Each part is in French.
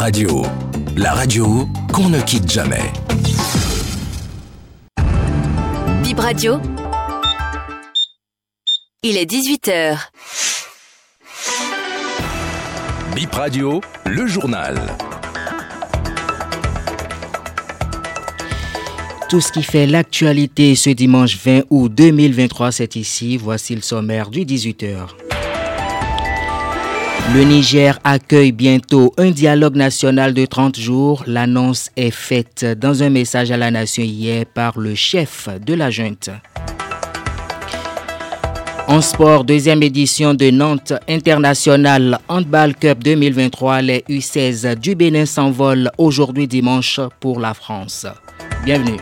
Radio, la radio qu'on ne quitte jamais. Bip Radio. Il est 18h. Bip Radio, le journal. Tout ce qui fait l'actualité ce dimanche 20 août 2023, c'est ici. Voici le sommaire du 18h. Le Niger accueille bientôt un dialogue national de 30 jours. L'annonce est faite dans un message à la nation hier par le chef de la junte. En sport, deuxième édition de Nantes International Handball Cup 2023, les U16 du Bénin s'envolent aujourd'hui dimanche pour la France. Bienvenue.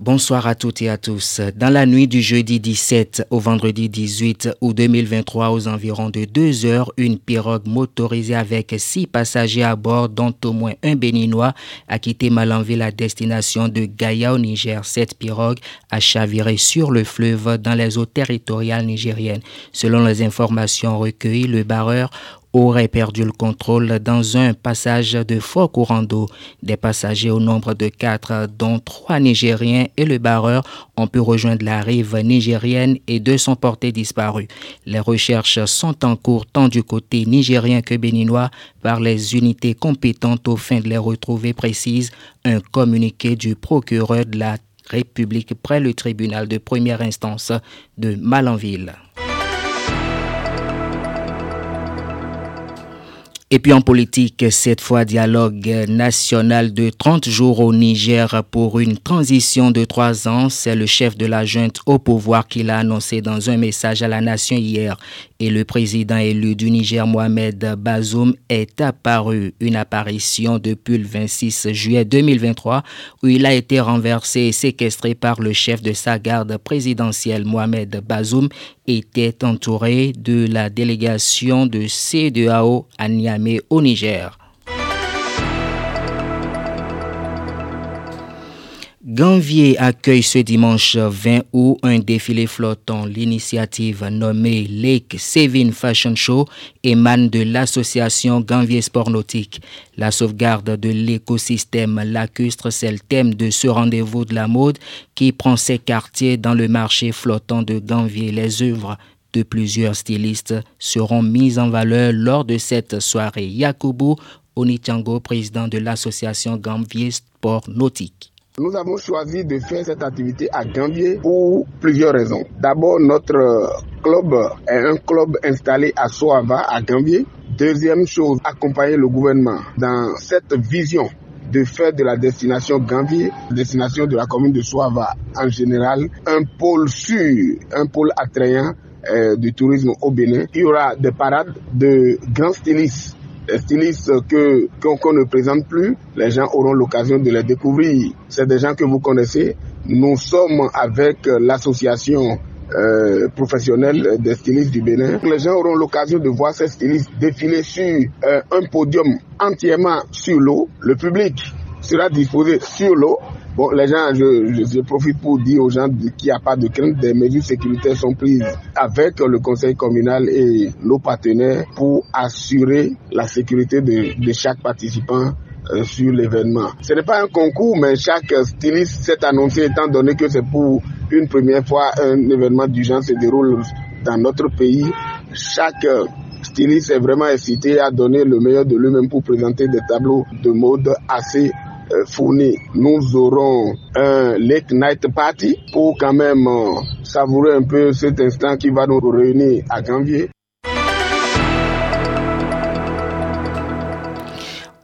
Bonsoir à toutes et à tous. Dans la nuit du jeudi 17 au vendredi 18 août 2023, aux environs de 2 heures, une pirogue motorisée avec six passagers à bord, dont au moins un béninois, a quitté Malanville à destination de Gaïa au Niger. Cette pirogue a chaviré sur le fleuve dans les eaux territoriales nigériennes. Selon les informations recueillies, le barreur aurait perdu le contrôle dans un passage de fort courant d'eau. Des passagers au nombre de quatre, dont trois Nigériens et le barreur, ont pu rejoindre la rive nigérienne et deux sont portés disparus. Les recherches sont en cours tant du côté nigérien que béninois par les unités compétentes au fin de les retrouver, précise un communiqué du procureur de la République près le tribunal de première instance de Malanville. Et puis en politique, cette fois dialogue national de 30 jours au Niger pour une transition de trois ans. C'est le chef de la junte au pouvoir qui l'a annoncé dans un message à la nation hier. Et le président élu du Niger, Mohamed Bazoum, est apparu. Une apparition depuis le 26 juillet 2023 où il a été renversé et séquestré par le chef de sa garde présidentielle, Mohamed Bazoum, était entouré de la délégation de CEDEAO à Niamey au Niger. Ganvier accueille ce dimanche 20 août un défilé flottant. L'initiative nommée Lake Saving Fashion Show émane de l'association Ganvier Sport Nautique. La sauvegarde de l'écosystème lacustre, c'est le thème de ce rendez-vous de la mode qui prend ses quartiers dans le marché flottant de Ganvier. Les œuvres de plusieurs stylistes seront mises en valeur lors de cette soirée. Yakubu Onichango, président de l'association Ganvier Sport Nautique. Nous avons choisi de faire cette activité à Gambier pour plusieurs raisons. D'abord, notre club est un club installé à Soava, à Gambier. Deuxième chose, accompagner le gouvernement dans cette vision de faire de la destination Gambier, destination de la commune de Soava en général, un pôle sûr, un pôle attrayant euh, du tourisme au Bénin. Il y aura des parades de grands stylistes stylistes que qu'on ne présente plus, les gens auront l'occasion de les découvrir. C'est des gens que vous connaissez. Nous sommes avec l'association euh, professionnelle des stylistes du Bénin. Les gens auront l'occasion de voir ces stylistes défiler sur euh, un podium entièrement sur l'eau. Le public sera disposé sur l'eau. Bon, les gens, je, profite pour dire aux gens qu'il n'y a pas de crainte, des mesures sécuritaires sont prises avec le conseil communal et nos partenaires pour assurer la sécurité de, de chaque participant euh, sur l'événement. Ce n'est pas un concours, mais chaque styliste s'est annoncé étant donné que c'est pour une première fois un événement du genre se déroule dans notre pays. Chaque styliste est vraiment incité à donner le meilleur de lui-même pour présenter des tableaux de mode assez fournis. Nous aurons un late night party pour quand même savourer un peu cet instant qui va nous réunir à Ganvier.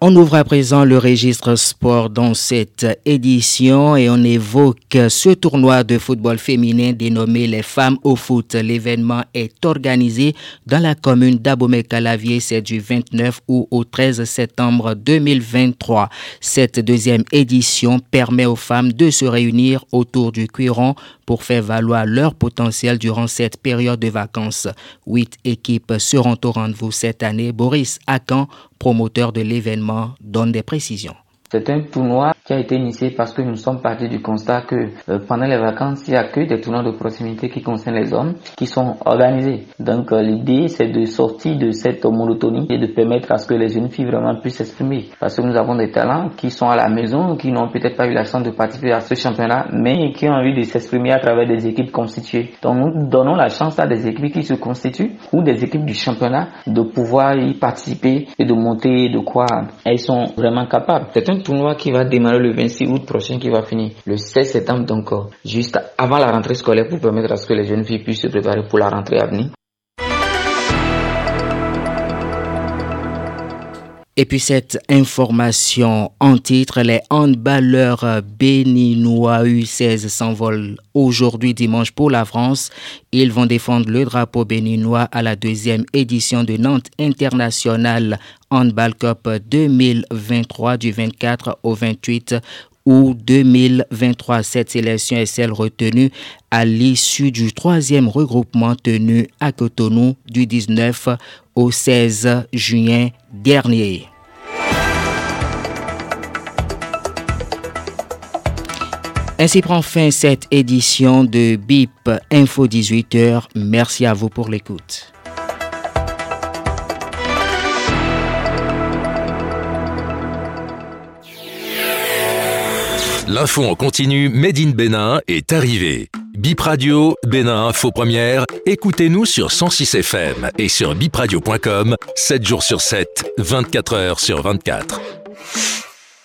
On ouvre à présent le registre sport dans cette édition et on évoque ce tournoi de football féminin dénommé les femmes au foot. L'événement est organisé dans la commune d'Abomey-Calavier. C'est du 29 août au 13 septembre 2023. Cette deuxième édition permet aux femmes de se réunir autour du cuiron pour faire valoir leur potentiel durant cette période de vacances. Huit équipes seront au rendez-vous cette année. Boris Akan, promoteur de l'événement, donne des précisions. C'est un tournoi qui a été initié parce que nous sommes partis du constat que euh, pendant les vacances, il n'y a que des tournois de proximité qui concernent les hommes qui sont organisés. Donc euh, l'idée, c'est de sortir de cette monotonie et de permettre à ce que les jeunes filles vraiment puissent s'exprimer. Parce que nous avons des talents qui sont à la maison, qui n'ont peut-être pas eu la chance de participer à ce championnat, mais qui ont envie de s'exprimer à travers des équipes constituées. Donc nous donnons la chance à des équipes qui se constituent ou des équipes du championnat de pouvoir y participer et de montrer de quoi elles sont vraiment capables. C'est un tournoi qui va démarrer le 26 août prochain qui va finir le 16 septembre donc euh, juste avant la rentrée scolaire pour permettre à ce que les jeunes filles puissent se préparer pour la rentrée à venir. Et puis cette information en titre, les handballeurs béninois U16 s'envolent aujourd'hui dimanche pour la France. Ils vont défendre le drapeau béninois à la deuxième édition de Nantes International Handball Cup 2023 du 24 au 28 ou 2023. Cette sélection est celle retenue à l'issue du troisième regroupement tenu à Cotonou du 19 au 16 juin dernier. Ainsi prend fin cette édition de BIP Info 18h. Merci à vous pour l'écoute. L'info en continu Made in Bénin est arrivée. Bip Radio, Bénin Info Première, écoutez-nous sur 106 FM et sur bipradio.com, 7 jours sur 7, 24 heures sur 24.